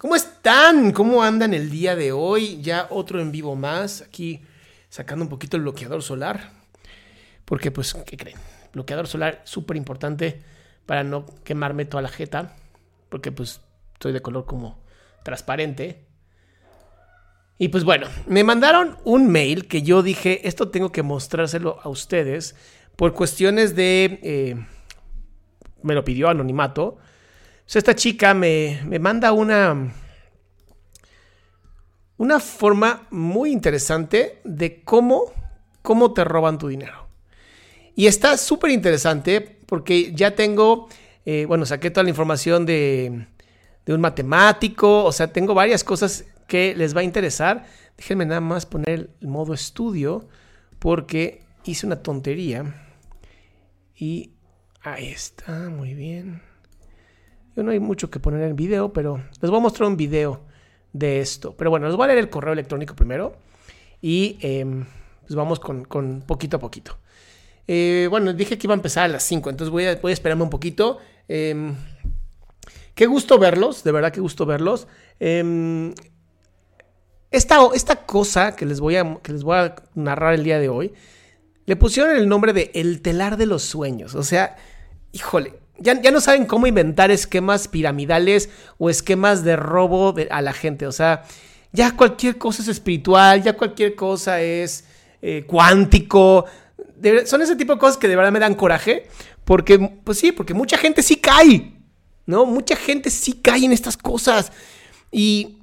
¿Cómo están? ¿Cómo andan el día de hoy? Ya otro en vivo más, aquí sacando un poquito el bloqueador solar. Porque pues, ¿qué creen? Bloqueador solar súper importante para no quemarme toda la jeta. Porque pues estoy de color como transparente. Y pues bueno, me mandaron un mail que yo dije, esto tengo que mostrárselo a ustedes por cuestiones de... eh, me lo pidió anonimato. Esta chica me, me manda una... Una forma muy interesante de cómo, cómo te roban tu dinero. Y está súper interesante porque ya tengo, eh, bueno, saqué toda la información de, de un matemático, o sea, tengo varias cosas que les va a interesar. Déjenme nada más poner el modo estudio porque hice una tontería. Y ahí está, muy bien. No hay mucho que poner en video, pero les voy a mostrar un video de esto. Pero bueno, les voy a leer el correo electrónico primero y eh, pues vamos con, con, poquito a poquito. Eh, bueno, dije que iba a empezar a las 5, entonces voy a, voy a esperarme un poquito. Eh, qué gusto verlos, de verdad qué gusto verlos. Eh, esta, esta cosa que les, voy a, que les voy a narrar el día de hoy, le pusieron el nombre de El telar de los sueños. O sea, híjole, ya, ya no saben cómo inventar esquemas piramidales o esquemas de robo a la gente. O sea, ya cualquier cosa es espiritual, ya cualquier cosa es eh, cuántico. Son ese tipo de cosas que de verdad me dan coraje. Porque, pues sí, porque mucha gente sí cae. ¿No? Mucha gente sí cae en estas cosas. Y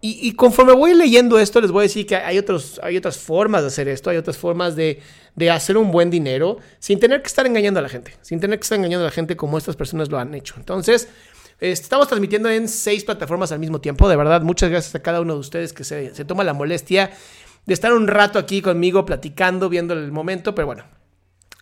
y, y, conforme voy leyendo esto, les voy a decir que hay, otros, hay otras formas de hacer esto, hay otras formas de, de, hacer un buen dinero sin tener que estar engañando a la gente, sin tener que estar engañando a la gente como estas personas lo han hecho. Entonces, estamos transmitiendo en seis plataformas al mismo tiempo. De verdad, muchas gracias a cada uno de ustedes que se, se toma la molestia de estar un rato aquí conmigo platicando, viendo el momento. Pero bueno,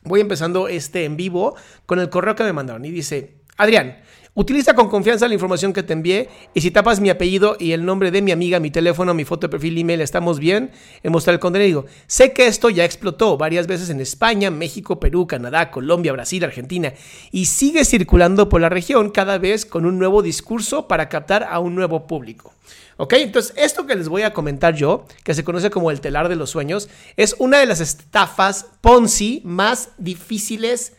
voy empezando este en vivo con el correo que me mandaron y dice, Adrián, Utiliza con confianza la información que te envié y si tapas mi apellido y el nombre de mi amiga, mi teléfono, mi foto de perfil, email, estamos bien en mostrar el contenido. Sé que esto ya explotó varias veces en España, México, Perú, Canadá, Colombia, Brasil, Argentina y sigue circulando por la región cada vez con un nuevo discurso para captar a un nuevo público. ¿Ok? Entonces, esto que les voy a comentar yo, que se conoce como el telar de los sueños, es una de las estafas Ponzi más difíciles,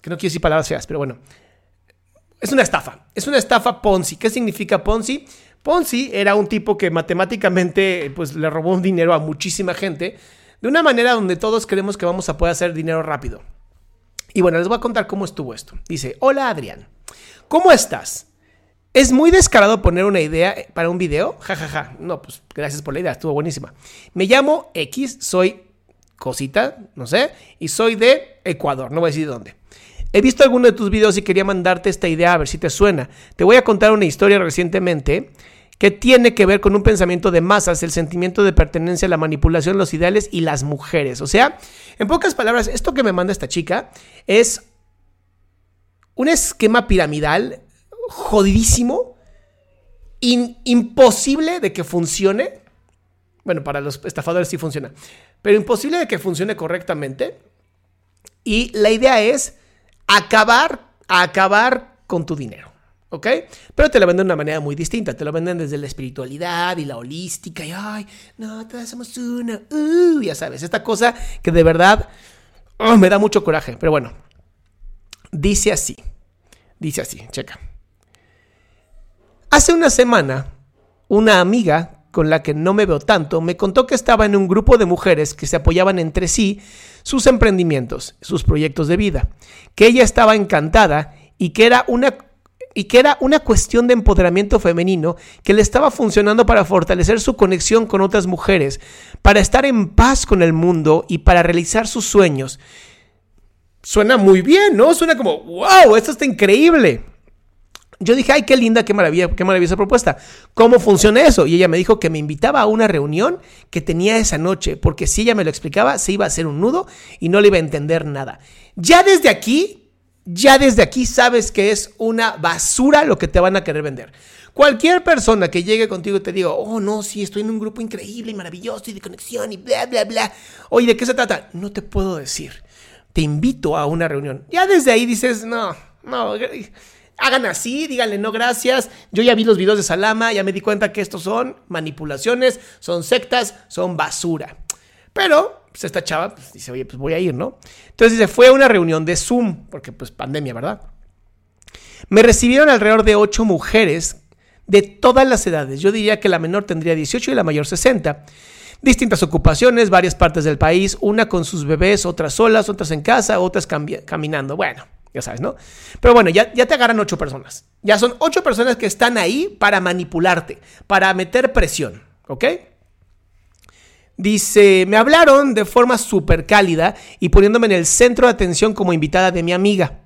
que no quiero decir palabras feas, pero bueno, es una estafa. Es una estafa Ponzi. ¿Qué significa Ponzi? Ponzi era un tipo que matemáticamente pues, le robó un dinero a muchísima gente de una manera donde todos creemos que vamos a poder hacer dinero rápido. Y bueno, les voy a contar cómo estuvo esto. Dice, hola Adrián, ¿cómo estás? ¿Es muy descarado poner una idea para un video? Ja, ja, ja. No, pues gracias por la idea, estuvo buenísima. Me llamo X, soy cosita, no sé, y soy de Ecuador, no voy a decir de dónde. He visto alguno de tus videos y quería mandarte esta idea a ver si te suena. Te voy a contar una historia recientemente que tiene que ver con un pensamiento de masas, el sentimiento de pertenencia, la manipulación, los ideales y las mujeres. O sea, en pocas palabras, esto que me manda esta chica es un esquema piramidal jodidísimo, imposible de que funcione. Bueno, para los estafadores sí funciona, pero imposible de que funcione correctamente. Y la idea es acabar, acabar con tu dinero. ¿Ok? Pero te lo venden de una manera muy distinta. Te lo venden desde la espiritualidad y la holística. Y, ay, no, todos somos uno. Uh, ya sabes, esta cosa que de verdad oh, me da mucho coraje. Pero bueno, dice así. Dice así, checa. Hace una semana, una amiga con la que no me veo tanto me contó que estaba en un grupo de mujeres que se apoyaban entre sí sus emprendimientos, sus proyectos de vida, que ella estaba encantada y que era una y que era una cuestión de empoderamiento femenino que le estaba funcionando para fortalecer su conexión con otras mujeres, para estar en paz con el mundo y para realizar sus sueños. Suena muy bien, ¿no? Suena como, wow, esto está increíble. Yo dije, ay, qué linda, qué maravilla, qué maravillosa propuesta. ¿Cómo funciona eso? Y ella me dijo que me invitaba a una reunión que tenía esa noche, porque si ella me lo explicaba, se iba a hacer un nudo y no le iba a entender nada. Ya desde aquí ya desde aquí sabes que es una basura lo que te van a querer vender. Cualquier persona que llegue contigo y te diga, oh no, sí, estoy en un grupo increíble y maravilloso y de conexión y bla, bla, bla. Oye, ¿de qué se trata? No te puedo decir. Te invito a una reunión. Ya desde ahí dices, no, no, hagan así, díganle no gracias. Yo ya vi los videos de Salama, ya me di cuenta que estos son manipulaciones, son sectas, son basura. Pero pues esta chava pues, dice, oye, pues voy a ir, ¿no? Entonces dice, fue a una reunión de Zoom, porque pues pandemia, ¿verdad? Me recibieron alrededor de ocho mujeres de todas las edades. Yo diría que la menor tendría 18 y la mayor 60. Distintas ocupaciones, varias partes del país, una con sus bebés, otras solas, otras en casa, otras caminando. Bueno, ya sabes, ¿no? Pero bueno, ya, ya te agarran ocho personas. Ya son ocho personas que están ahí para manipularte, para meter presión, ¿ok? Dice, me hablaron de forma súper cálida y poniéndome en el centro de atención como invitada de mi amiga.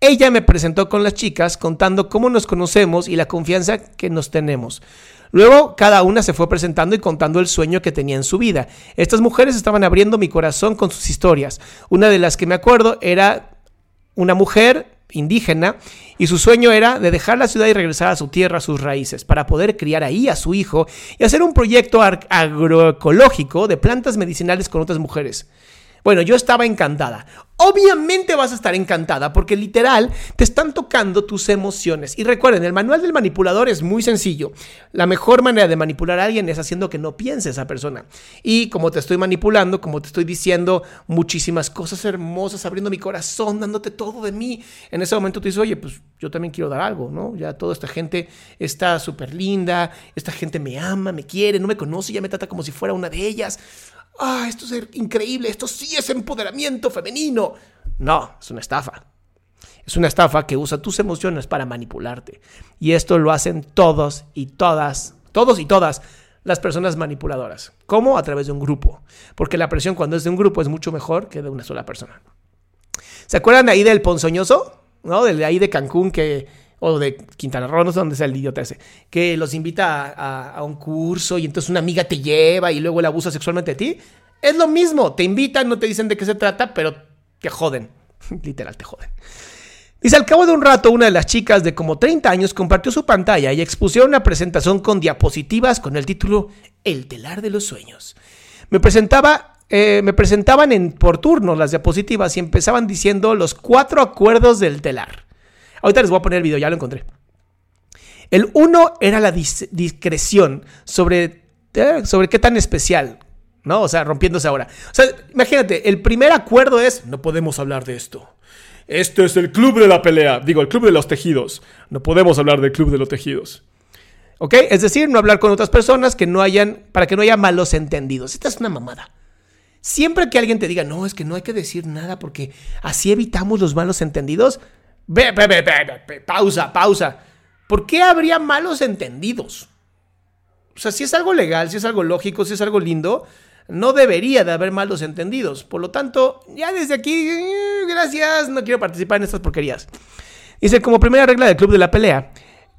Ella me presentó con las chicas contando cómo nos conocemos y la confianza que nos tenemos. Luego cada una se fue presentando y contando el sueño que tenía en su vida. Estas mujeres estaban abriendo mi corazón con sus historias. Una de las que me acuerdo era una mujer indígena y su sueño era de dejar la ciudad y regresar a su tierra, a sus raíces, para poder criar ahí a su hijo y hacer un proyecto agroecológico de plantas medicinales con otras mujeres. Bueno, yo estaba encantada. Obviamente vas a estar encantada porque literal te están tocando tus emociones. Y recuerden, el manual del manipulador es muy sencillo. La mejor manera de manipular a alguien es haciendo que no piense esa persona. Y como te estoy manipulando, como te estoy diciendo muchísimas cosas hermosas, abriendo mi corazón, dándote todo de mí, en ese momento tú dices, oye, pues yo también quiero dar algo, ¿no? Ya toda esta gente está súper linda, esta gente me ama, me quiere, no me conoce, ya me trata como si fuera una de ellas ah, esto es increíble, esto sí es empoderamiento femenino. No, es una estafa. Es una estafa que usa tus emociones para manipularte. Y esto lo hacen todos y todas, todos y todas las personas manipuladoras. ¿Cómo? A través de un grupo. Porque la presión cuando es de un grupo es mucho mejor que de una sola persona. ¿Se acuerdan ahí del ponzoñoso? ¿No? De ahí de Cancún que o de Quintana Roo, no sé dónde sea el idiota ese, que los invita a, un curso y entonces una amiga te lleva y luego él abusa sexualmente de ti. Es lo mismo, te invitan, no te dicen de qué se trata, pero te joden. Literal, te joden. Dice, al cabo de un rato, una de las chicas de como 30 años compartió su pantalla y expusieron una presentación con diapositivas con el título El telar de los sueños. Me presentaba eh, me presentaban en, por turno las diapositivas y empezaban diciendo los cuatro acuerdos del telar. Ahorita les voy a poner el video, ya lo encontré. El uno era la discreción sobre, eh, sobre qué tan especial, ¿no? O sea, rompiéndose ahora. O sea, imagínate, el primer acuerdo es, no podemos hablar de esto. Esto es el club de la pelea, digo, el club de los tejidos. No podemos hablar del club de los tejidos. ¿Ok? Es decir, no hablar con otras personas que no hayan, para que no haya malos entendidos. Esta es una mamada. Siempre que alguien te diga, no, es que no hay que decir nada porque así evitamos los malos entendidos, Pausa, pausa. ¿Por qué habría malos entendidos? O sea, si es algo legal, si es algo lógico, si es algo lindo, no debería de haber malos entendidos. Por lo tanto, ya desde aquí, eh, gracias, no quiero participar en estas porquerías. Dice, como primera regla del club de la pelea,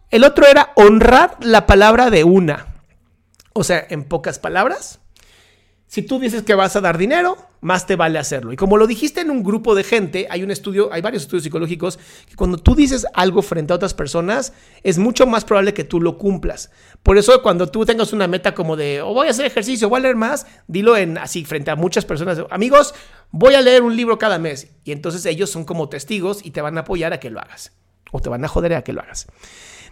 el otro era honrar la palabra de una. O sea, en pocas palabras, si tú dices que vas a dar dinero, más te vale hacerlo. Y como lo dijiste en un grupo de gente, hay un estudio, hay varios estudios psicológicos, que cuando tú dices algo frente a otras personas, es mucho más probable que tú lo cumplas. Por eso cuando tú tengas una meta como de, o voy a hacer ejercicio, voy a leer más, dilo en así frente a muchas personas, amigos, voy a leer un libro cada mes. Y entonces ellos son como testigos y te van a apoyar a que lo hagas. o te van a joder a que lo hagas.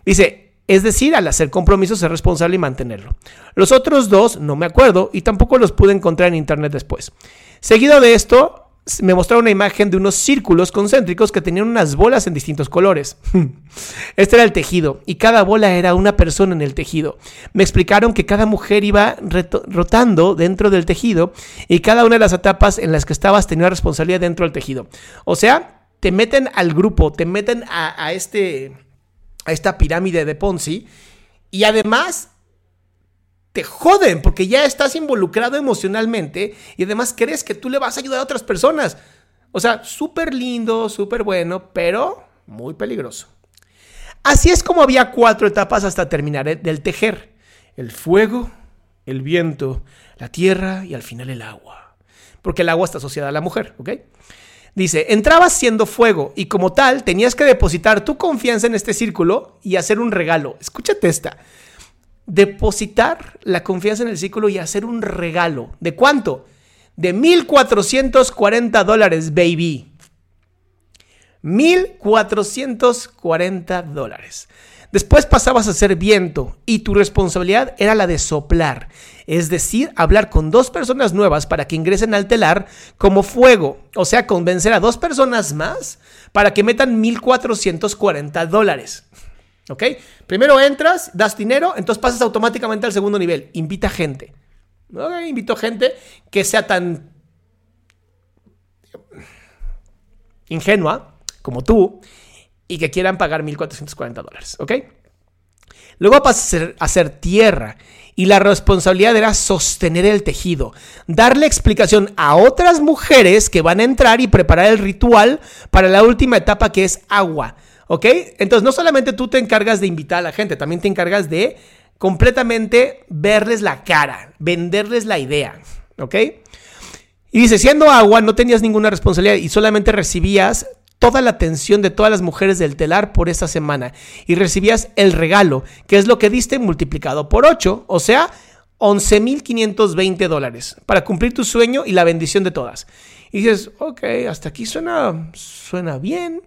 Dice, es decir, al hacer compromisos ser responsable y mantenerlo. Los otros dos no me acuerdo y tampoco los pude encontrar en internet después. Seguido de esto, me mostraron una imagen de unos círculos concéntricos que tenían unas bolas en distintos colores. Este era el tejido y cada bola era una persona en el tejido. Me explicaron que cada mujer iba rotando dentro del tejido y cada una de las etapas en las que estabas tenía responsabilidad dentro del tejido. O sea, te meten al grupo, te meten a, a este, a esta pirámide de Ponzi y además te joden porque ya estás involucrado emocionalmente y además crees que tú le vas a ayudar a otras personas. O sea, súper lindo, súper bueno, pero muy peligroso. Así es como había cuatro etapas hasta terminar del tejer. El fuego, el viento, la tierra y al final el agua. Porque el agua está asociada a la mujer, ¿ok? Dice, entrabas siendo fuego y como tal tenías que depositar tu confianza en este círculo y hacer un regalo. Escúchate esta depositar la confianza en el círculo y hacer un regalo. ¿De cuánto? De 1.440 dólares, baby. 1.440 dólares. Después pasabas a ser viento y tu responsabilidad era la de soplar, es decir, hablar con dos personas nuevas para que ingresen al telar como fuego, o sea, convencer a dos personas más para que metan 1.440 dólares. ¿Ok? Primero entras, das dinero, entonces pasas automáticamente al segundo nivel. Invita gente. ¿Ok? Invito gente que sea tan ingenua como tú y que quieran pagar 1.440 dólares. ¿Ok? Luego pasas a ser tierra y la responsabilidad era sostener el tejido, darle explicación a otras mujeres que van a entrar y preparar el ritual para la última etapa que es agua. ¿Ok? Entonces, no solamente tú te encargas de invitar a la gente, también te encargas de completamente verles la cara, venderles la idea. ¿Ok? Y dice, siendo agua, no tenías ninguna responsabilidad y solamente recibías toda la atención de todas las mujeres del telar por esta semana. Y recibías el regalo, que es lo que diste multiplicado por 8, o sea, 11.520 dólares, para cumplir tu sueño y la bendición de todas. Y dices, ok, hasta aquí suena, suena bien.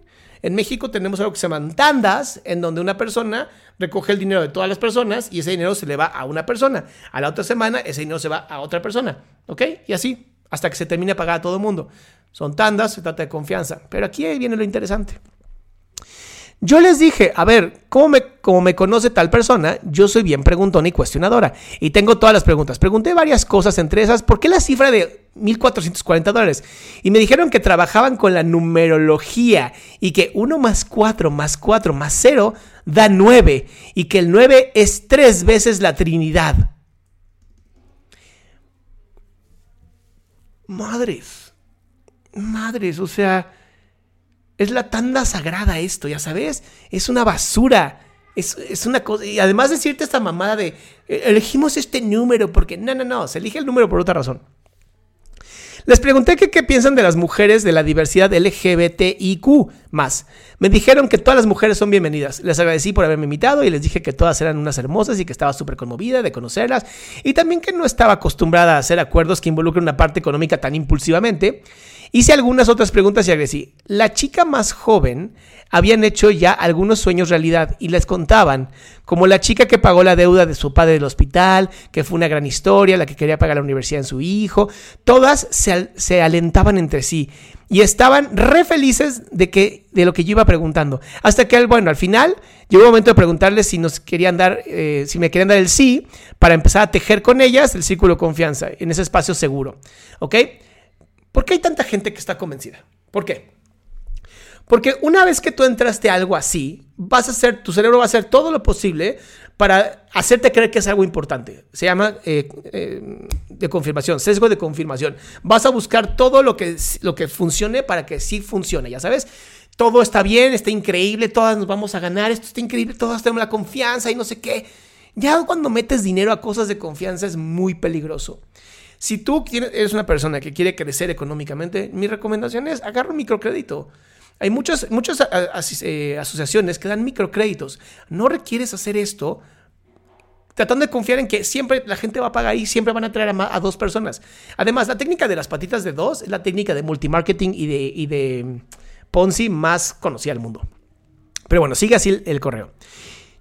En México tenemos algo que se llaman tandas, en donde una persona recoge el dinero de todas las personas y ese dinero se le va a una persona. A la otra semana ese dinero se va a otra persona. ¿Ok? Y así, hasta que se termine de pagar a todo el mundo. Son tandas, se trata de confianza. Pero aquí viene lo interesante. Yo les dije, a ver, ¿cómo me, como me conoce tal persona? Yo soy bien preguntona y cuestionadora. Y tengo todas las preguntas. Pregunté varias cosas, entre esas, ¿por qué la cifra de 1.440 dólares? Y me dijeron que trabajaban con la numerología y que 1 más 4 más 4 más 0 da 9 y que el 9 es tres veces la Trinidad. Madres, madres, o sea... Es la tanda sagrada esto, ya sabes. Es una basura. Es, una cosa. Y además decirte esta mamada de eh, elegimos este número porque. No, no, no. Se elige el número por otra razón. Les pregunté qué piensan de las mujeres de la diversidad LGBTIQ. Me dijeron que todas las mujeres son bienvenidas. Les agradecí por haberme invitado y les dije que todas eran unas hermosas y que estaba súper conmovida de conocerlas. Y también que no estaba acostumbrada a hacer acuerdos que involucren una parte económica tan impulsivamente. Hice algunas otras preguntas y agresí. La chica más joven habían hecho ya algunos sueños realidad y les contaban, como la chica que pagó la deuda de su padre del hospital, que fue una gran historia, la que quería pagar la universidad en su hijo, todas se, alentaban entre sí y estaban re felices de, que, de lo que yo iba preguntando. Hasta que, bueno, al final llegó el momento de preguntarles si nos querían dar, eh, si me querían dar el sí para empezar a tejer con ellas el círculo de confianza en ese espacio seguro. ¿Ok? ¿Por qué hay tanta gente que está convencida? ¿Por qué? Porque una vez que tú entraste a algo así, vas a hacer, tu cerebro va a hacer todo lo posible para hacerte creer que es algo importante. Se llama eh, eh, de confirmación, sesgo de confirmación. Vas a buscar todo lo que, lo que funcione para que sí funcione, ya sabes. Todo está bien, está increíble, todas nos vamos a ganar, esto está increíble, todas tenemos la confianza y no sé qué. Ya cuando metes dinero a cosas de confianza es muy peligroso. Si tú eres una persona que quiere crecer económicamente, mi recomendación es agarra un microcrédito. Hay muchas, muchas eh, asociaciones que dan microcréditos. No requieres hacer esto tratando de confiar en que siempre la gente va a pagar y siempre van a traer a, dos personas. Además, la técnica de las patitas de dos es la técnica de multimarketing y de, y de Ponzi más conocida del mundo. Pero bueno, sigue así el, correo.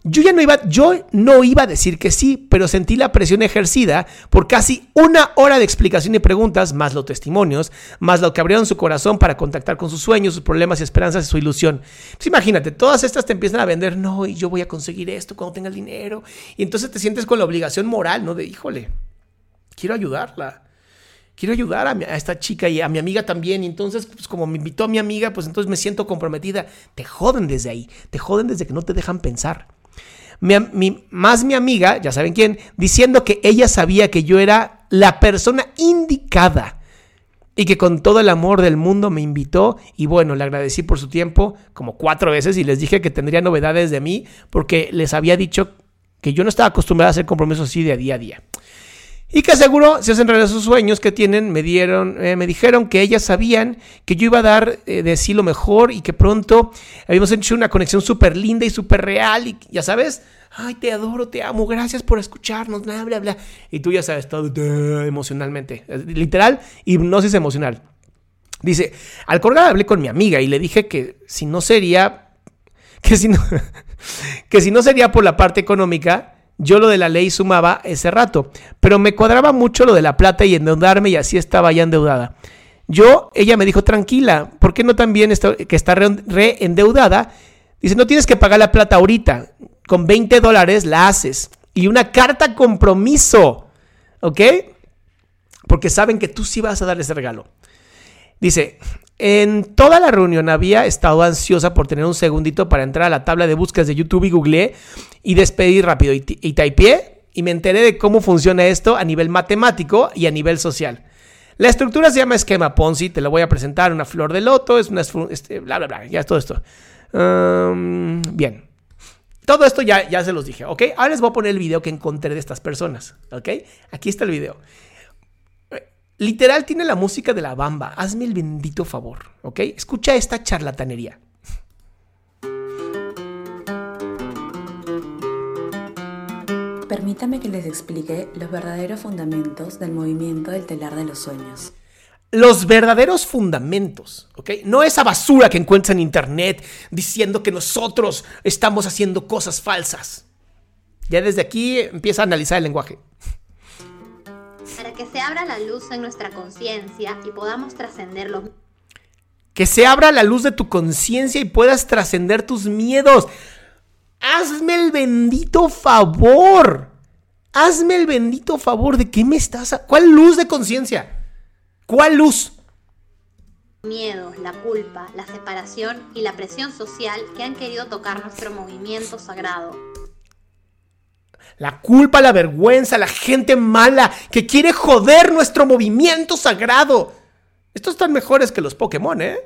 Yo ya no iba, yo no iba a decir que sí, pero sentí la presión ejercida por casi una hora de explicación y preguntas, más los testimonios, más lo que abrieron su corazón para contactar con sus sueños, sus problemas y esperanzas y su ilusión. Imagínate, todas estas te empiezan a vender, no, y yo voy a conseguir esto cuando tenga el dinero. Y entonces te sientes con la obligación moral, ¿no? De, híjole, quiero ayudarla quiero ayudar a, a, esta chica y a mi amiga también. Y entonces, pues como me invitó a mi amiga, pues entonces me siento comprometida. Te joden desde ahí, te joden desde que no te dejan pensar. Mi, más mi amiga, ya saben quién, diciendo que ella sabía que yo era la persona indicada y que con todo el amor del mundo me invitó y bueno, le agradecí por su tiempo como cuatro veces y les dije que tendría novedades de mí porque les había dicho que yo no estaba acostumbrada a hacer compromisos así de día a día. Y que seguro, si hacen realidad sus sueños que tienen, me, dieron, eh, me dijeron que ellas sabían que yo iba a dar eh, de sí lo mejor y que pronto habíamos hecho una conexión súper linda y súper real. Y ya sabes, ay, te adoro, te amo, gracias por escucharnos, bla, bla, bla. Y tú ya sabes, todo emocionalmente. Literal, hipnosis emocional. Dice, al colgar hablé con mi amiga y le dije que si no sería, que si no, que si no sería por la parte económica, yo lo de la ley sumaba ese rato, pero me cuadraba mucho lo de la plata y endeudarme y así estaba ya endeudada. Yo, ella me dijo, tranquila, ¿por qué no también está, que está reendeudada? Dice, no tienes que pagar la plata ahorita, con 20 dólares la haces. Y una carta compromiso, ¿ok? Porque saben que tú sí vas a dar ese regalo. Dice, en toda la reunión había estado ansiosa por tener un segundito para entrar a la tabla de búsquedas de YouTube y googleé y despedir rápido y, y y me enteré de cómo funciona esto a nivel matemático y a nivel social. La estructura se llama esquema Ponzi, te lo voy a presentar, una flor de loto, es una... Este, bla, bla, bla, ya es todo esto. bien. Todo esto ya, ya se los dije, ¿ok? Ahora les voy a poner el video que encontré de estas personas, ¿ok? Aquí está el video. Literal tiene la música de la bamba. Hazme el bendito favor, ¿ok? Escucha esta charlatanería. Permítame que les explique los verdaderos fundamentos del movimiento del telar de los sueños. Los verdaderos fundamentos, ¿ok? No esa basura que encuentras en internet diciendo que nosotros estamos haciendo cosas falsas. Ya desde aquí empieza a analizar el lenguaje que se abra la luz en nuestra conciencia y podamos trascender los... Que se abra la luz de tu conciencia y puedas trascender tus miedos. Hazme el bendito favor. Hazme el bendito favor. ¿De qué me estás? ¿Cuál luz de conciencia? ¿Cuál luz? Miedos, la culpa, la separación y la presión social que han querido tocar nuestro movimiento sagrado la culpa, la vergüenza, la gente mala que quiere joder nuestro movimiento sagrado. Estos están mejores que los Pokémon, ¿eh?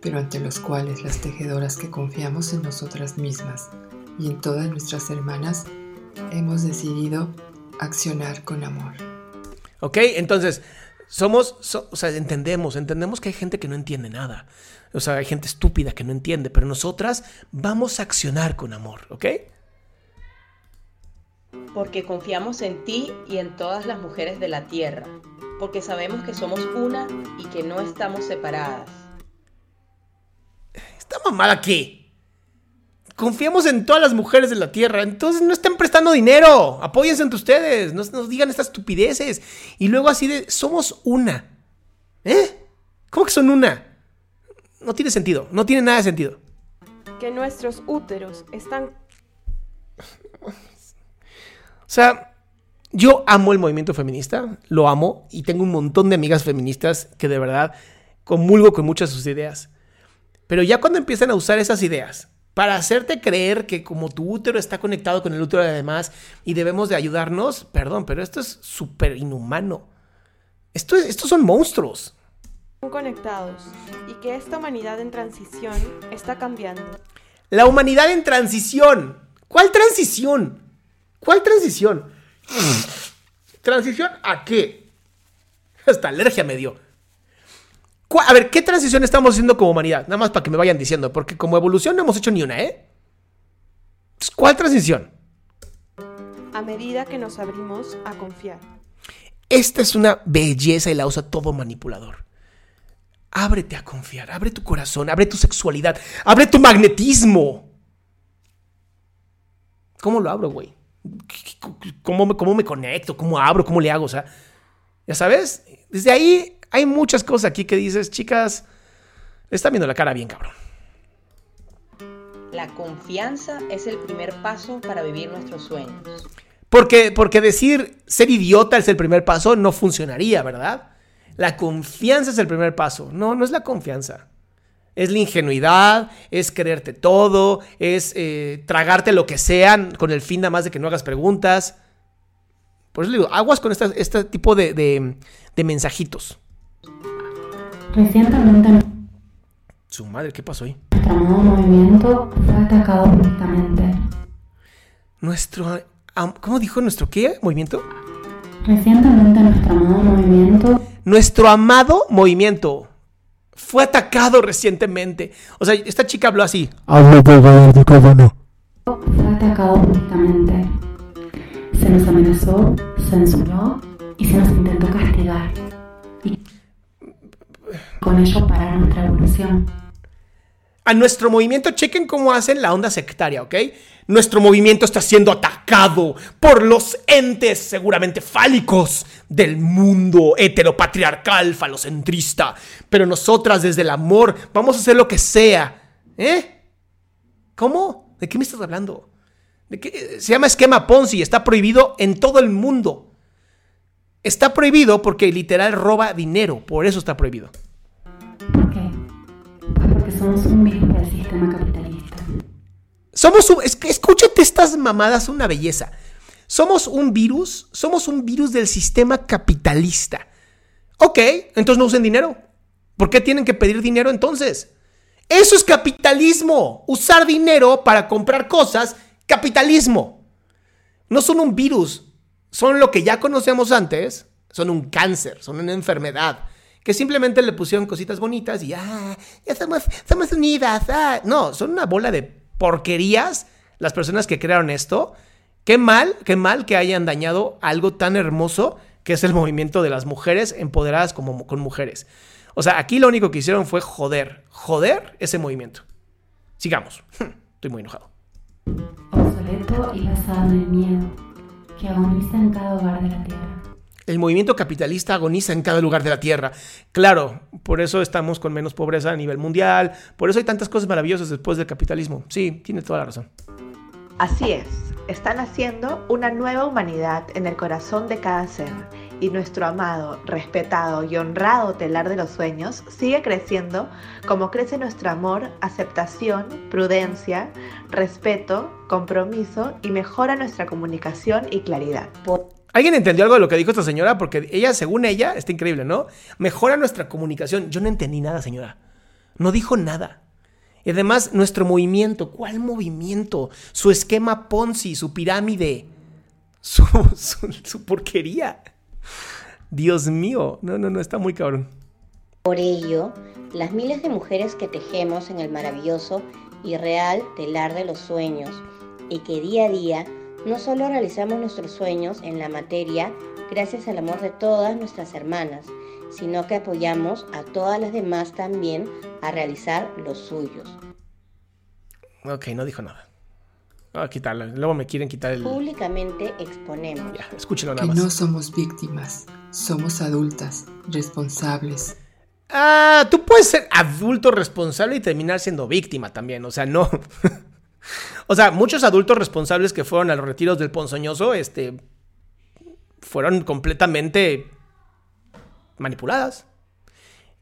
Pero ante los cuales las tejedoras que confiamos en nosotras mismas y en todas nuestras hermanas, hemos decidido accionar con amor. ¿Ok? Entonces, somos, o sea, entendemos, entendemos que hay gente que no entiende nada. O sea, hay gente estúpida que no entiende, pero nosotras vamos a accionar con amor, ¿ok? Porque confiamos en ti y en todas las mujeres de la tierra, porque sabemos que somos una y que no estamos separadas. Estamos mal aquí. Confiamos en todas las mujeres de la tierra, entonces no estén prestando dinero. Apóyense entre ustedes, no nos digan estas estupideces. Y luego así de, somos una. ¿Eh? ¿Cómo que son una? No tiene sentido, no tiene nada de sentido. Que nuestros úteros están sea, yo amo el movimiento feminista, lo amo y tengo un montón de amigas feministas que de verdad comulgo con muchas de sus ideas. Pero ya cuando empiezan a usar esas ideas para hacerte creer que como tu útero está conectado con el útero de demás y debemos de ayudarnos, perdón, pero esto es súper inhumano. Esto estos son monstruos. Conectados y que esta humanidad en transición está cambiando. La humanidad en transición. ¿Cuál transición? ¿Cuál transición? ¿Transición a qué? Hasta alergia me dio. A ver, ¿qué transición estamos haciendo como humanidad? Nada más para que me vayan diciendo, porque como evolución no hemos hecho ni una, ¿eh? ¿Cuál transición? A medida que nos abrimos a confiar. Esta es una belleza y la usa todo manipulador. Ábrete a confiar, abre tu corazón, abre tu sexualidad, abre tu magnetismo. ¿Cómo lo abro, güey? ¿Cómo me, ¿Cómo me conecto? ¿Cómo abro? ¿Cómo le hago? O sea, ya sabes, desde ahí hay muchas cosas aquí que dices, chicas, le están viendo la cara bien, cabrón. La confianza es el primer paso para vivir nuestros sueños. Porque, porque decir ser idiota es el primer paso no funcionaría, ¿verdad? La confianza es el primer paso. No, no es la confianza. Es la ingenuidad, es creerte todo, es eh, tragarte lo que sea con el fin nada más de que no hagas preguntas. Por eso le digo, aguas con este tipo de, de, mensajitos. Recientemente. Su madre, ¿qué pasó ahí? Nuestro nuevo movimiento fue atacado públicamente. Nuestro. ¿Cómo dijo nuestro qué? ¿Movimiento? Recientemente nuestro amado movimiento. Nuestro amado movimiento fue atacado recientemente. O sea, esta chica habló así. Hablo por de Fue atacado públicamente. Se nos amenazó, censuró y se nos intentó castigar. Y con ello parar nuestra evolución. A nuestro movimiento, chequen cómo hacen la onda sectaria, ¿ok? Nuestro movimiento está siendo atacado por los entes seguramente fálicos del mundo heteropatriarcal, falocentrista. Pero nosotras desde el amor vamos a hacer lo que sea. ¿Eh? ¿Cómo? ¿De qué me estás hablando? ¿De qué? Se llama esquema Ponzi, está prohibido en todo el mundo. Está prohibido porque literal roba dinero, por eso está prohibido. Somos un mismo del sistema capitalista. Somos un, escúchate estas mamadas, una belleza. Somos un virus, somos un virus del sistema capitalista. Ok, entonces no usen dinero. ¿Por qué tienen que pedir dinero entonces? Eso es capitalismo. Usar dinero para comprar cosas, capitalismo. No son un virus, son lo que ya conocemos antes, son un cáncer, son una enfermedad. Que simplemente le pusieron cositas bonitas y ah, ya somos, somos unidas. Ah". No, son una bola de porquerías las personas que crearon esto. Qué mal, qué mal que hayan dañado algo tan hermoso que es el movimiento de las mujeres empoderadas como con mujeres. O sea, aquí lo único que hicieron fue joder, joder ese movimiento. Sigamos. Estoy muy enojado. Obsoleto y basado en el miedo, que agoniza en cada hogar de la tierra. El movimiento capitalista agoniza en cada lugar de la tierra. Claro, por eso estamos con menos pobreza a nivel mundial, por eso hay tantas cosas maravillosas después del capitalismo. Sí, tiene toda la razón. Así es, están haciendo una nueva humanidad en el corazón de cada ser y nuestro amado, respetado y honrado telar de los sueños sigue creciendo como crece nuestro amor, aceptación, prudencia, respeto, compromiso y mejora nuestra comunicación y claridad. ¿Alguien entendió algo de lo que dijo esta señora? Porque ella, según ella, está increíble, ¿no? Mejora nuestra comunicación. Yo no entendí nada, señora. No dijo nada. Y además, nuestro movimiento. ¿Cuál movimiento? Su esquema Ponzi, su pirámide, su, su, porquería. Dios mío. No, no, no, está muy cabrón. Por ello, las miles de mujeres que tejemos en el maravilloso y real telar de los sueños y que día a día no solo realizamos nuestros sueños en la materia gracias al amor de todas nuestras hermanas, sino que apoyamos a todas las demás también a realizar los suyos. Ok, no dijo nada. Voy a quitarlo. Luego me quieren quitar el. Públicamente exponemos. Ya, escúchenlo nada más. Que no somos víctimas, somos adultas, responsables. Ah, tú puedes ser adulto responsable y terminar siendo víctima también. O sea, no. O sea, muchos adultos responsables que fueron a los retiros del ponzoñoso, este, fueron completamente manipuladas.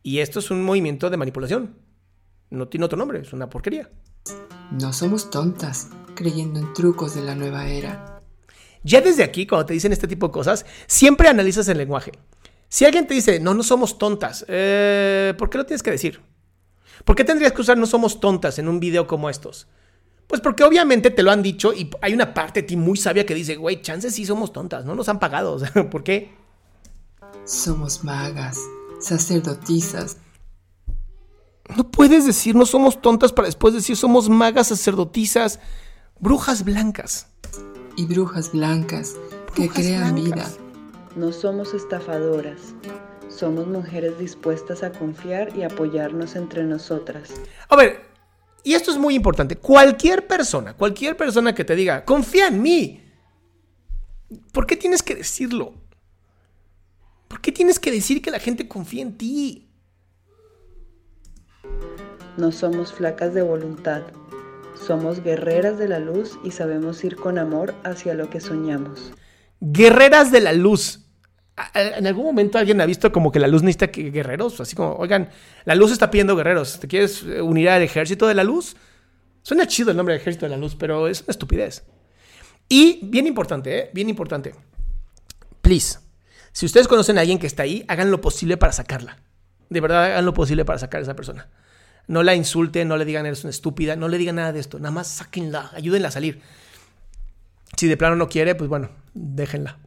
Y esto es un movimiento de manipulación. No tiene otro nombre, es una porquería. No somos tontas, creyendo en trucos de la nueva era. Ya desde aquí, cuando te dicen este tipo de cosas, siempre analizas el lenguaje. Si alguien te dice, no, no somos tontas, eh, ¿por qué lo tienes que decir? ¿Por qué tendrías que usar no somos tontas en un video como estos? Pues porque obviamente te lo han dicho y hay una parte de ti muy sabia que dice, güey, chances sí somos tontas, no nos han pagado. ¿Por qué? Somos magas, sacerdotisas. No puedes decir no somos tontas para después decir somos magas, sacerdotisas, brujas blancas. Y brujas blancas que crean vida. No somos estafadoras, Somos mujeres dispuestas a confiar y apoyarnos entre nosotras. A ver, y esto es muy importante. Cualquier persona, cualquier persona que te diga, confía en mí. ¿Por qué tienes que decirlo? ¿Por qué tienes que decir que la gente confía en ti? No somos flacas de voluntad. Somos guerreras de la luz y sabemos ir con amor hacia lo que soñamos. Guerreras de la luz. En algún momento alguien ha visto como que la luz necesita guerreros, así como, oigan, la luz está pidiendo guerreros. ¿Te quieres unir al ejército de la luz? Suena chido el nombre de ejército de la luz, pero es una estupidez. Y bien importante, ¿eh? bien importante. Please, si ustedes conocen a alguien que está ahí, hagan lo posible para sacarla. De verdad, hagan lo posible para sacar a esa persona. No la insulten, no le digan eres una estúpida, no le digan nada de esto. Nada más sáquenla, ayúdenla a salir. Si de plano no quiere, pues bueno, déjenla.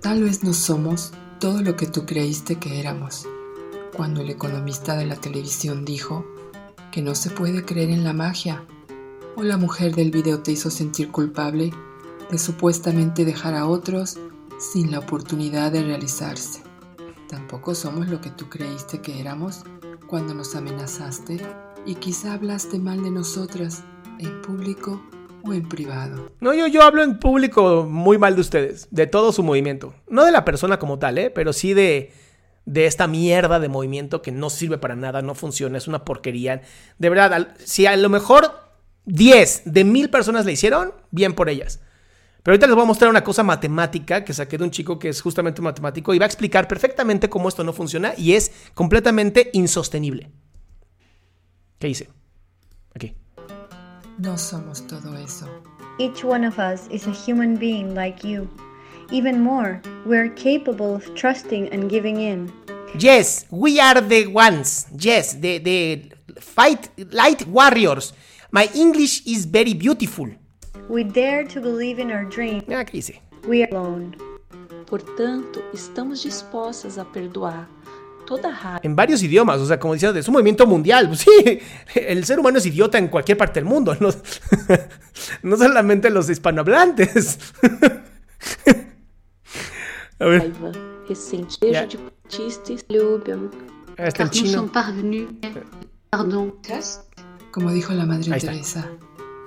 Tal vez no somos todo lo que tú creíste que éramos. Cuando el economista de la televisión dijo que no se puede creer en la magia, o la mujer del video te hizo sentir culpable de supuestamente dejar a otros sin la oportunidad de realizarse. Tampoco somos lo que tú creíste que éramos cuando nos amenazaste y quizá hablaste mal de nosotras en público o en privado. No, yo, yo hablo en público muy mal de ustedes, de todo su movimiento. No de la persona como tal, ¿eh? pero sí de, de esta mierda de movimiento que no sirve para nada, no funciona, es una porquería. De verdad, si a lo mejor 10 de mil personas le hicieron, bien por ellas. Pero ahorita les voy a mostrar una cosa matemática que saqué de un chico que es justamente matemático y va a explicar perfectamente cómo esto no funciona y es completamente insostenible. ¿Qué hice? Aquí. No somos todo eso. Each one of us is a human being like you. Even more, we are capable of trusting and giving in. Yes, we are the ones. Yes, the, the fight light warriors. My English is very beautiful. We dare to believe in our dream. Ah, ¿qué dice? We are alone. Portanto, estamos dispostas a perdoar toda raiva. Eh, en varios idiomas, o sea, como dices, es un movimiento mundial. Pues sí, el ser humano es idiota en cualquier parte del mundo, no, no solamente los hispanohablantes. A ver. Yeah. Hasta el ah, chino. Como dijo la Madre Teresa,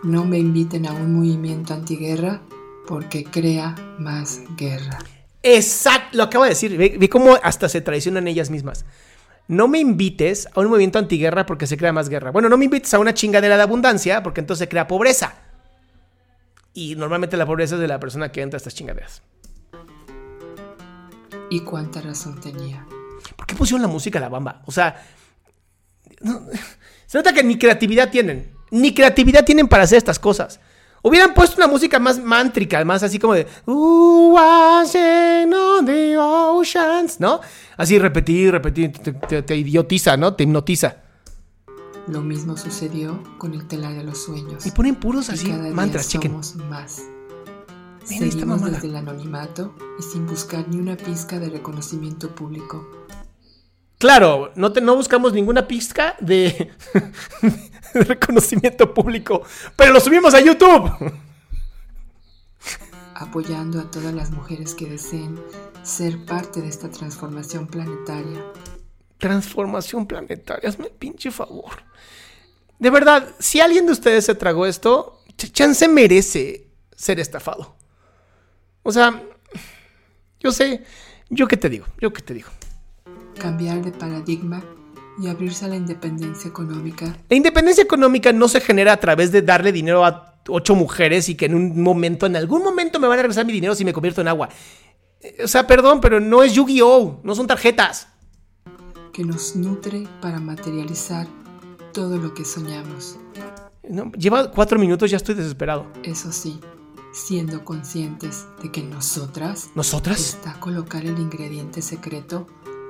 no me inviten a un movimiento antiguerra porque crea más guerra. Exacto, lo acabo de decir. Ve, ve cómo hasta se traicionan ellas mismas. No me invites a un movimiento antiguerra porque se crea más guerra. Bueno, no me invites a una chingadera de abundancia porque entonces se crea pobreza. Y normalmente la pobreza es de la persona que entra a estas chingaderas. Y cuánta razón tenía. ¿Por qué pusieron la música a la bamba? O sea, no- se nota que ni creatividad tienen. Ni creatividad tienen para hacer estas cosas. Hubieran puesto una música más mántrica, más así como de "Ooh, watching on the oceans", ¿no? Así repetir, repetir, te, te- te idiotiza, ¿no? Te hipnotiza. Lo mismo sucedió con el telar de los sueños. Y ponen puros así cada día mantras, chequen. somos más. Seguimos desde el anonimato y sin buscar ni una pizca de reconocimiento público. Claro, no, te- no buscamos ninguna pizca de, de reconocimiento público, pero lo subimos a YouTube. apoyando a todas las mujeres que deseen ser parte de esta transformación planetaria. Transformación planetaria, hazme el pinche favor. De verdad, si alguien de ustedes se tragó esto, ch- chance merece ser estafado. O sea, yo sé, yo qué te digo, yo qué te digo. Cambiar de paradigma y abrirse a la independencia económica La independencia económica no se genera a través de darle dinero a ocho mujeres y que en un momento, en algún momento me van a regresar mi dinero si me convierto en agua. Eh, O sea, perdón, pero no es Yu-Gi-Oh! No son tarjetas. que nos nutre para materializar todo lo que soñamos. No, lleva cuatro minutos, ya estoy desesperado. Eso sí, siendo conscientes de que nosotras ¿Nosotras? está colocar el ingrediente secreto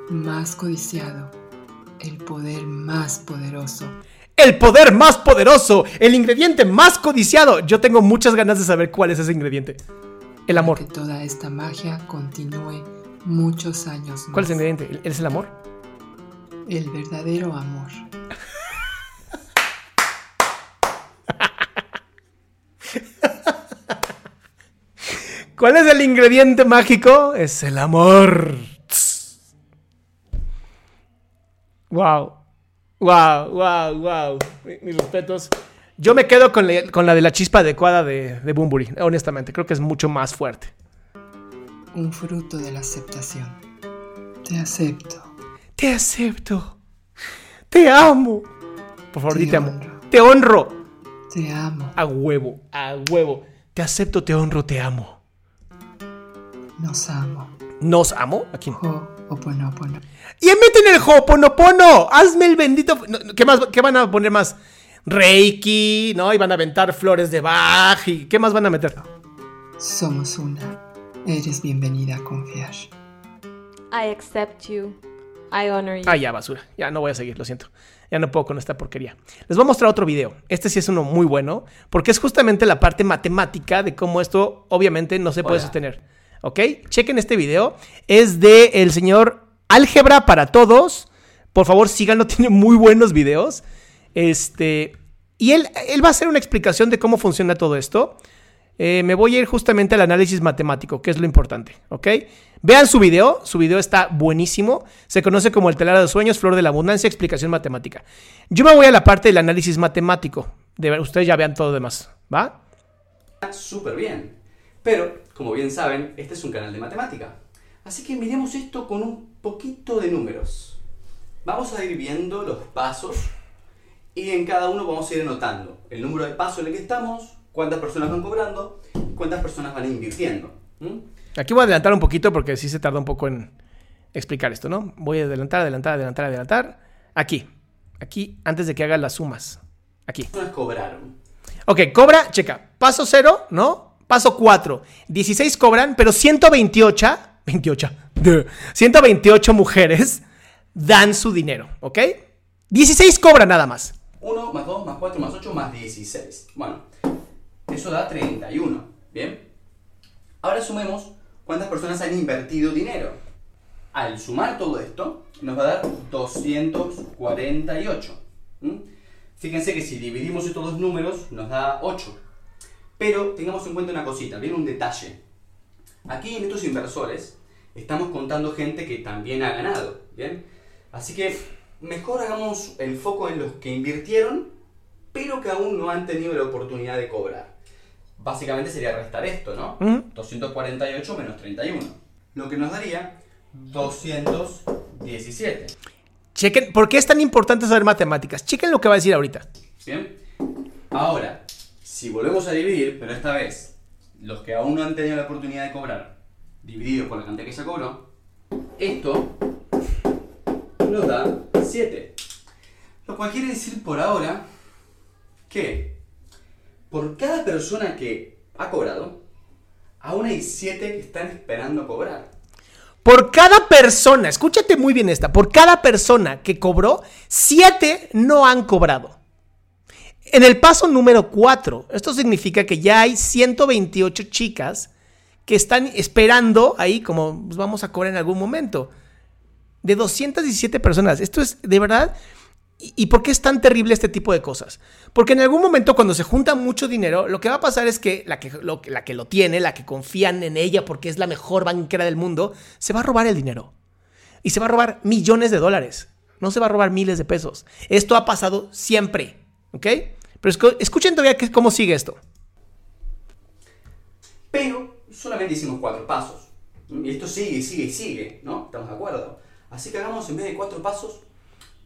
más codiciado, el poder más poderoso. El poder más poderoso, el ingrediente más codiciado. Yo tengo muchas ganas de saber cuál es ese ingrediente. El amor. Que toda esta magia continúe muchos años más. ¿Cuál es el ingrediente? ¿Es el amor? El verdadero amor. ¿Cuál es el ingrediente mágico? Es el amor. Wow. Wow, wow, wow. Mis respetos. Yo me quedo con, la- con la de la chispa adecuada de, de Bumburi, honestamente. Creo que es mucho más fuerte. Un fruto de la aceptación. Te acepto. Te acepto. Te amo. Por favor, Te te amo. honro. Te honro. Te amo. A huevo, a huevo. Te acepto, te honro, te amo. Nos amo. ¿Nos amo? ¿A quién? Ho'oponopono. Y meten el Ho'oponopono. Hazme el bendito. ¿Qué más? ¿Qué van a poner más? Reiki, ¿no? Y van a aventar flores de Bach. ¿Y qué más van a meter? Somos una. Eres bienvenida a confiar. I accept you. I honor you. Ah, ya, basura. Ya no voy a seguir, lo siento. Ya no puedo con esta porquería. Les voy a mostrar otro video. Este sí es uno muy bueno, porque es justamente la parte matemática de cómo esto obviamente no se puede Hola. sostener. ¿Ok? Chequen este video. Es de el señor Álgebra para Todos. Por favor, síganlo, tiene muy buenos videos. Este. Y él, él va a hacer una explicación de cómo funciona todo esto. Eh, me voy a ir justamente al análisis matemático, que es lo importante, ¿ok? Vean su video, su video está buenísimo. Se conoce como el telar de sueños, flor de la abundancia, explicación matemática. Yo me voy a la parte del análisis matemático. De, ustedes ya vean todo lo demás, ¿va? Súper bien. Pero, como bien saben, este es un canal de matemática. Así que miremos esto con un poquito de números. Vamos a ir viendo los pasos y en cada uno vamos a ir anotando el número de pasos en el que estamos, cuántas personas van cobrando y cuántas personas van invirtiendo. ¿Mm? Aquí voy a adelantar un poquito porque sí se tarda un poco en explicar esto, ¿no? Voy a adelantar, adelantar, adelantar, adelantar. Aquí, aquí, antes de que haga las sumas. Aquí. Personas cobraron. Ok, cobra, checa. Paso 0, ¿no? Paso 4. 16 cobran, pero 128, 28, duh, 128 mujeres dan su dinero, ¿ok? 16 cobran nada más. 1 más 2 más 4 más 8 más 16. Bueno, eso da 31. ¿Bien? Ahora sumemos cuántas personas han invertido dinero. Al sumar todo esto, nos va a dar 248. ¿Mm? Fíjense que si dividimos estos dos números, nos da 8. Pero tengamos en cuenta una cosita, viene un detalle. Aquí en estos inversores estamos contando gente que también ha ganado, ¿bien? Así que mejor hagamos el foco en los que invirtieron, pero que aún no han tenido la oportunidad de cobrar. Básicamente sería restar esto, ¿no? Ujú. 248 menos 31. Lo que nos daría 217. Chequen, ¿por qué es tan importante saber matemáticas? Chequen lo que va a decir ahorita. ¿Bien? Ahora, si volvemos a dividir, pero esta vez los que aún no han tenido la oportunidad de cobrar, dividido por la cantidad que se cobró, esto nos da 7. Lo cual quiere decir por ahora que por cada persona que ha cobrado, aún hay 7 que están esperando cobrar. Por cada persona, escúchate muy bien esta, por cada persona que cobró, 7 no han cobrado. En el paso número 4, esto significa que ya hay 128 chicas que están esperando ahí como pues, vamos a cobrar en algún momento. De 217 personas. Esto es de verdad. ¿Y por qué es tan terrible este tipo de cosas? Porque en algún momento cuando se junta mucho dinero, lo que va a pasar es que la que lo, la que lo tiene, la que confían en ella porque es la mejor banquera del mundo, se va a robar el dinero. Y se va a robar millones de dólares. No se va a robar miles de pesos. Esto ha pasado siempre. ¿Ok? Pero escu- escuchen todavía que- cómo sigue esto. Pero solamente hicimos cuatro pasos. Y esto sigue sigue sigue, ¿no? ¿Estamos de acuerdo? Así que hagamos en vez de cuatro pasos,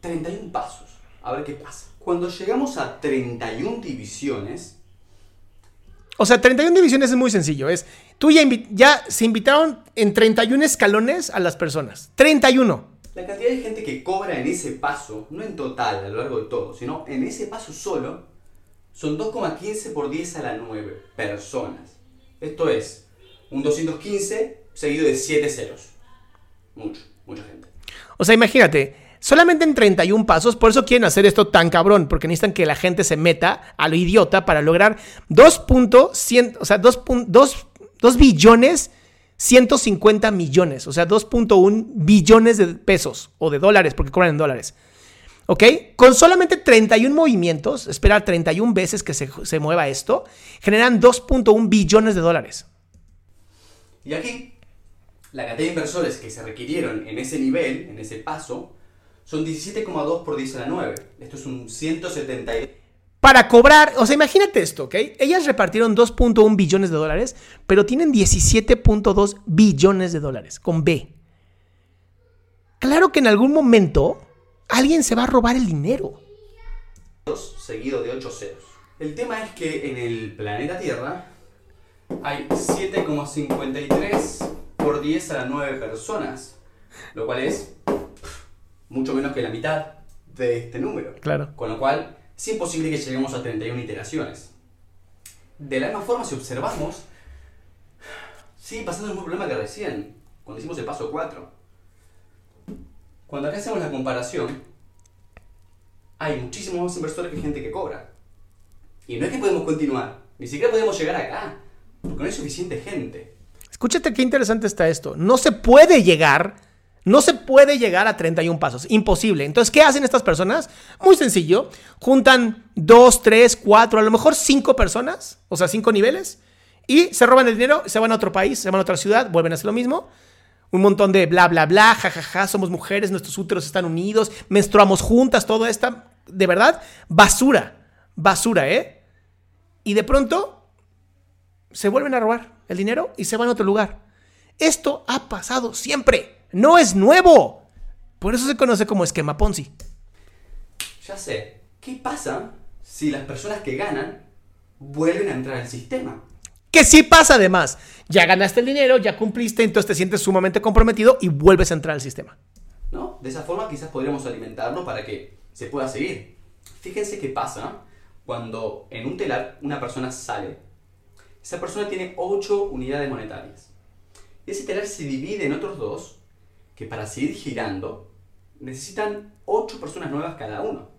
31 pasos. A ver qué pasa. Cuando llegamos a 31 divisiones, O sea, 31 divisiones es muy sencillo. Es, tú ya, ya se invitaron en 31 escalones a las personas. 31. la cantidad de gente que cobra en ese paso, no en total a lo largo de todo, sino en ese paso solo, son 2,15 por 10 a la 9 personas. Esto es un 215 seguido de 7 ceros. Mucho, mucha gente. O sea, imagínate, solamente en 31 pasos, por eso quieren hacer esto tan cabrón, porque necesitan que la gente se meta a lo idiota para lograr 2.100, o sea, 2 billones 150 millones, o sea, 2.1 billones de pesos o de dólares, porque cobran en dólares. ¿Ok? Con solamente 31 movimientos, esperar 31 veces que se, se mueva esto, generan 2.1 billones de dólares. Y aquí, la cantidad de inversores que se requirieron en ese nivel, en ese paso, Son 17,2 por 10 a la 9. Esto es un 172. Para cobrar, o sea, imagínate esto, ¿ok? Ellas repartieron 2.1 billones de dólares, pero tienen 17.2 billones de dólares, con B. Claro que en algún momento alguien se va a robar el dinero. seguido de 8 ceros. El tema es que en el planeta Tierra hay 7,53 por 10 a la 9 personas, lo cual es mucho menos que la mitad de este número. Claro. Con lo cual es imposible que lleguemos a 31 iteraciones. De la misma forma, si observamos, sigue pasando el mismo problema que recién, cuando hicimos el paso 4. Cuando hacemos la comparación, hay muchísimos más inversores que gente que cobra. Y no es que podemos continuar, ni siquiera podemos llegar acá, porque no hay suficiente gente. Escúchate qué interesante está esto. No se puede llegar, no se puede llegar a 31 pasos. Imposible. Entonces, ¿qué hacen estas personas? Muy sencillo. Juntan 2, 3, 4, a lo mejor 5 personas, o sea, 5 niveles, y se roban el dinero, se van a otro país, se van a otra ciudad, vuelven a hacer lo mismo. Un montón de bla, bla, bla, jajaja, ja, ja, somos mujeres, nuestros úteros están unidos, menstruamos juntas, todo esto. De verdad, basura. Basura, ¿eh? Y de pronto se vuelven a robar el dinero y se van a otro lugar. Esto ha pasado siempre. No es nuevo. Por eso se conoce como esquema Ponzi. Ya sé. ¿Qué pasa si las personas que ganan vuelven a entrar al sistema? Que sí pasa además. Ya ganaste el dinero, ya cumpliste, entonces te sientes sumamente comprometido y vuelves a entrar al sistema. ¿No? De esa forma quizás podríamos alimentarlo para que se pueda seguir. Fíjense qué pasa cuando en un telar una persona sale. Esa persona tiene 8 unidades monetarias. Y ese telar se divide en otros dos que para seguir girando necesitan 8 personas nuevas cada uno.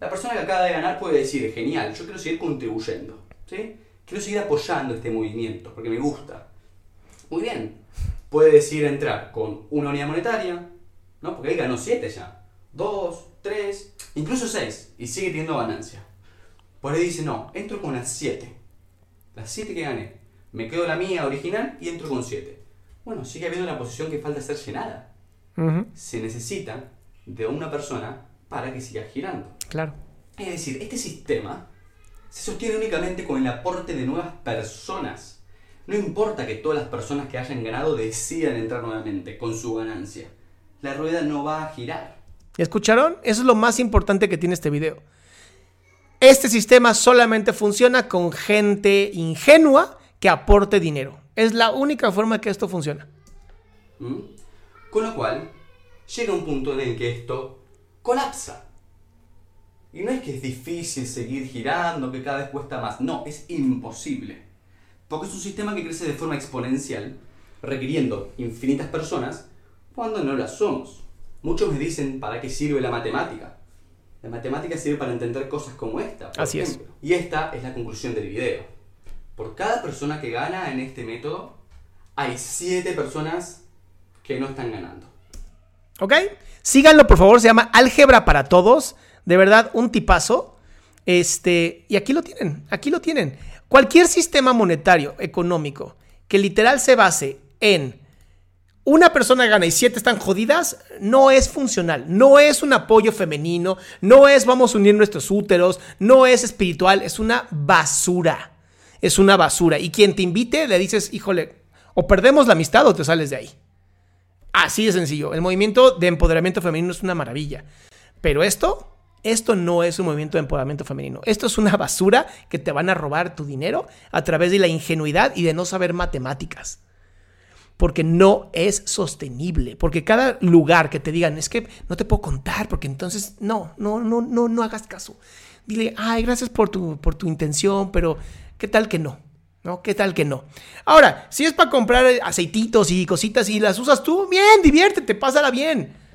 La persona que acaba de ganar puede decir, genial, yo quiero seguir contribuyendo. ¿sí? Quiero seguir apoyando este movimiento porque me gusta. Muy bien. Puede decir entrar con una unidad monetaria, ¿no? porque ahí ganó 7 ya. 2, 3, incluso 6 y sigue teniendo ganancia. Por ahí dice, no, entro con las 7. Las 7 que gané. Me quedo la mía original y entro con 7. Bueno, sigue habiendo una posición que falta ser llenada. Se necesita de una persona para que siga girando. Claro. Es decir, este sistema se sostiene únicamente con el aporte de nuevas personas. No importa que todas las personas que hayan ganado decidan entrar nuevamente con su ganancia. La rueda no va a girar. ¿Escucharon? Eso es lo más importante que tiene este video. Este sistema solamente funciona con gente ingenua que aporte dinero. Es la única forma que esto funciona. ¿Mm? Con lo cual, llega un punto en el que esto colapsa. Y no es que es difícil seguir girando, que cada vez cuesta más. No, es imposible. Porque es un sistema que crece de forma exponencial, requiriendo infinitas personas, cuando no las somos. Muchos me dicen, ¿para qué sirve la matemática? La matemática sirve para entender cosas como esta. Por Así ejemplo. Y esta es la conclusión del video. Por cada persona que gana en este método, hay 7 personas que no están ganando. ¿Ok? Síganlo, por favor. Se llama Álgebra para Todos. De verdad, un tipazo. Este, y aquí lo tienen. Aquí lo tienen. Cualquier sistema monetario, económico, que literal se base en una persona gana y siete están jodidas, no es funcional, no es un apoyo femenino, no es vamos a unir nuestros úteros, no es espiritual, es una basura. Es una basura. Y quien te invite, le dices, híjole, o perdemos la amistad o te sales de ahí. Así de sencillo. El movimiento de empoderamiento femenino es una maravilla. Pero esto, esto no es un movimiento de empoderamiento femenino. Esto es una basura que te van a robar tu dinero a través de la ingenuidad y de no saber matemáticas porque no es sostenible. Porque cada lugar que te digan, es que no te puedo contar, porque entonces no, no, no, no, no hagas caso. Dile, ay, gracias por tu, por tu intención, pero ¿qué tal que no? ¿No? ¿Qué tal que no? Ahora, si es para comprar aceititos y cositas y las usas tú, bien, diviértete, pásala bien.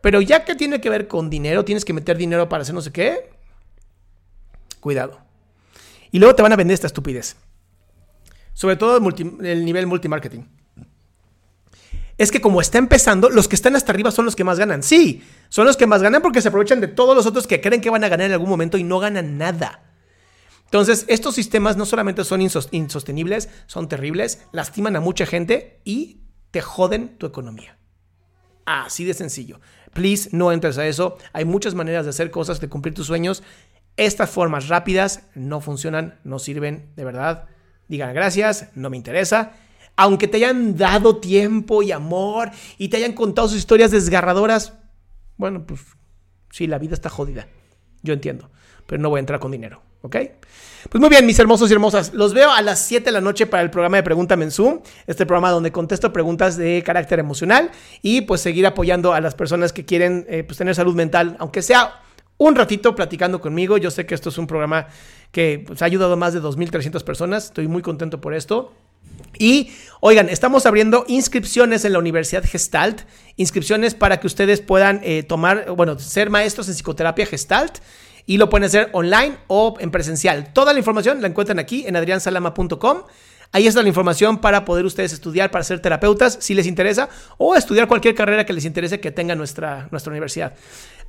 Pero ya que tiene que ver con dinero, tienes que meter dinero para hacer no sé qué, cuidado. Y luego te van a vender esta estupidez. Sobre todo el, nivel multimarketing es que como está empezando, los que están hasta arriba son los que más ganan. Sí, son los que más ganan porque se aprovechan de todos los otros que creen que van a ganar en algún momento y no ganan nada. Entonces, estos sistemas no solamente son insostenibles, son terribles, lastiman a mucha gente y te joden tu economía. Así de sencillo. Please, no entres a eso. Hay muchas maneras de hacer cosas, de cumplir tus sueños. Estas formas rápidas no funcionan, no sirven, de verdad. Digan gracias, no me interesa. Aunque te hayan dado tiempo y amor y te hayan contado sus historias desgarradoras, bueno, pues sí, la vida está jodida. Yo entiendo, pero no voy a entrar con dinero, ¿ok? Pues muy bien, mis hermosos y hermosas. Los veo a las 7 de la noche para el programa de Pregúntame en Zoom. Este programa donde contesto preguntas de carácter emocional y pues seguir apoyando a las personas que quieren eh, pues, tener salud mental, aunque sea un ratito platicando conmigo. Yo sé que esto es un programa que pues, ha ayudado a más de 2.300 personas. Estoy muy contento por esto. Y oigan, estamos abriendo inscripciones en la Universidad Gestalt, inscripciones para que ustedes puedan eh, tomar, bueno, ser maestros en psicoterapia Gestalt y lo pueden hacer online o en presencial. Toda la información la encuentran aquí en adriansalama.com. Ahí está la información para poder ustedes estudiar, para ser terapeutas, si les interesa, o estudiar cualquier carrera que les interese que tenga nuestra, nuestra universidad.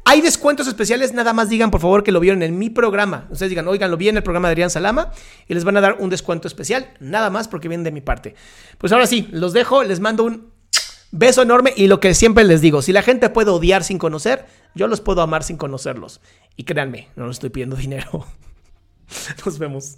Hay descuentos especiales, nada más digan por favor que lo vieron en mi programa. Ustedes digan, oigan, lo vi en el programa de Adrián Salama y les van a dar un descuento especial, nada más porque vienen de mi parte. Pues ahora sí, los dejo, les mando un beso enorme y lo que siempre les digo, si la gente puede odiar sin conocer, yo los puedo amar sin conocerlos. Y créanme, no les estoy pidiendo dinero. Nos vemos.